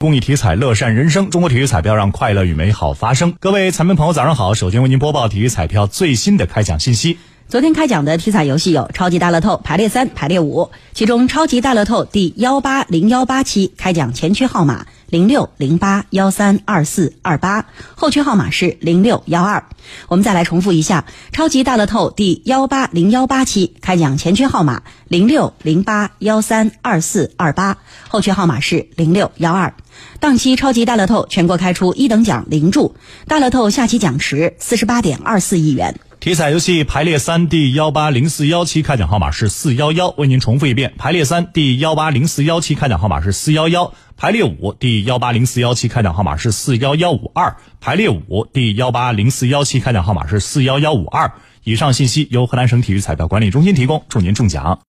公益体彩，乐善人生。中国体育彩票让快乐与美好发生。各位彩民朋友，早上好！首先为您播报体育彩票最新的开奖信息。昨天开奖的体彩游戏有超级大乐透排列三、排列五，其中超级大乐透第幺八零幺八期开奖前区号码零六零八幺三二四二八，后区号码是零六幺二。我们再来重复一下，超级大乐透第幺八零幺八期开奖前区号码零六零八幺三二四二八，后区号码是零六幺二。当期超级大乐透全国开出一等奖零注，大乐透下期奖池四十八点二四亿元。体彩游戏排列三第幺八零四幺期开奖号码是四幺幺，为您重复一遍：排列三第幺八零四幺期开奖号码是四幺幺，排列五第幺八零四幺期开奖号码是四幺幺五二，排列五第幺八零四幺期开奖号码是四幺幺五二。以上信息由河南省体育彩票管理中心提供，祝您中奖。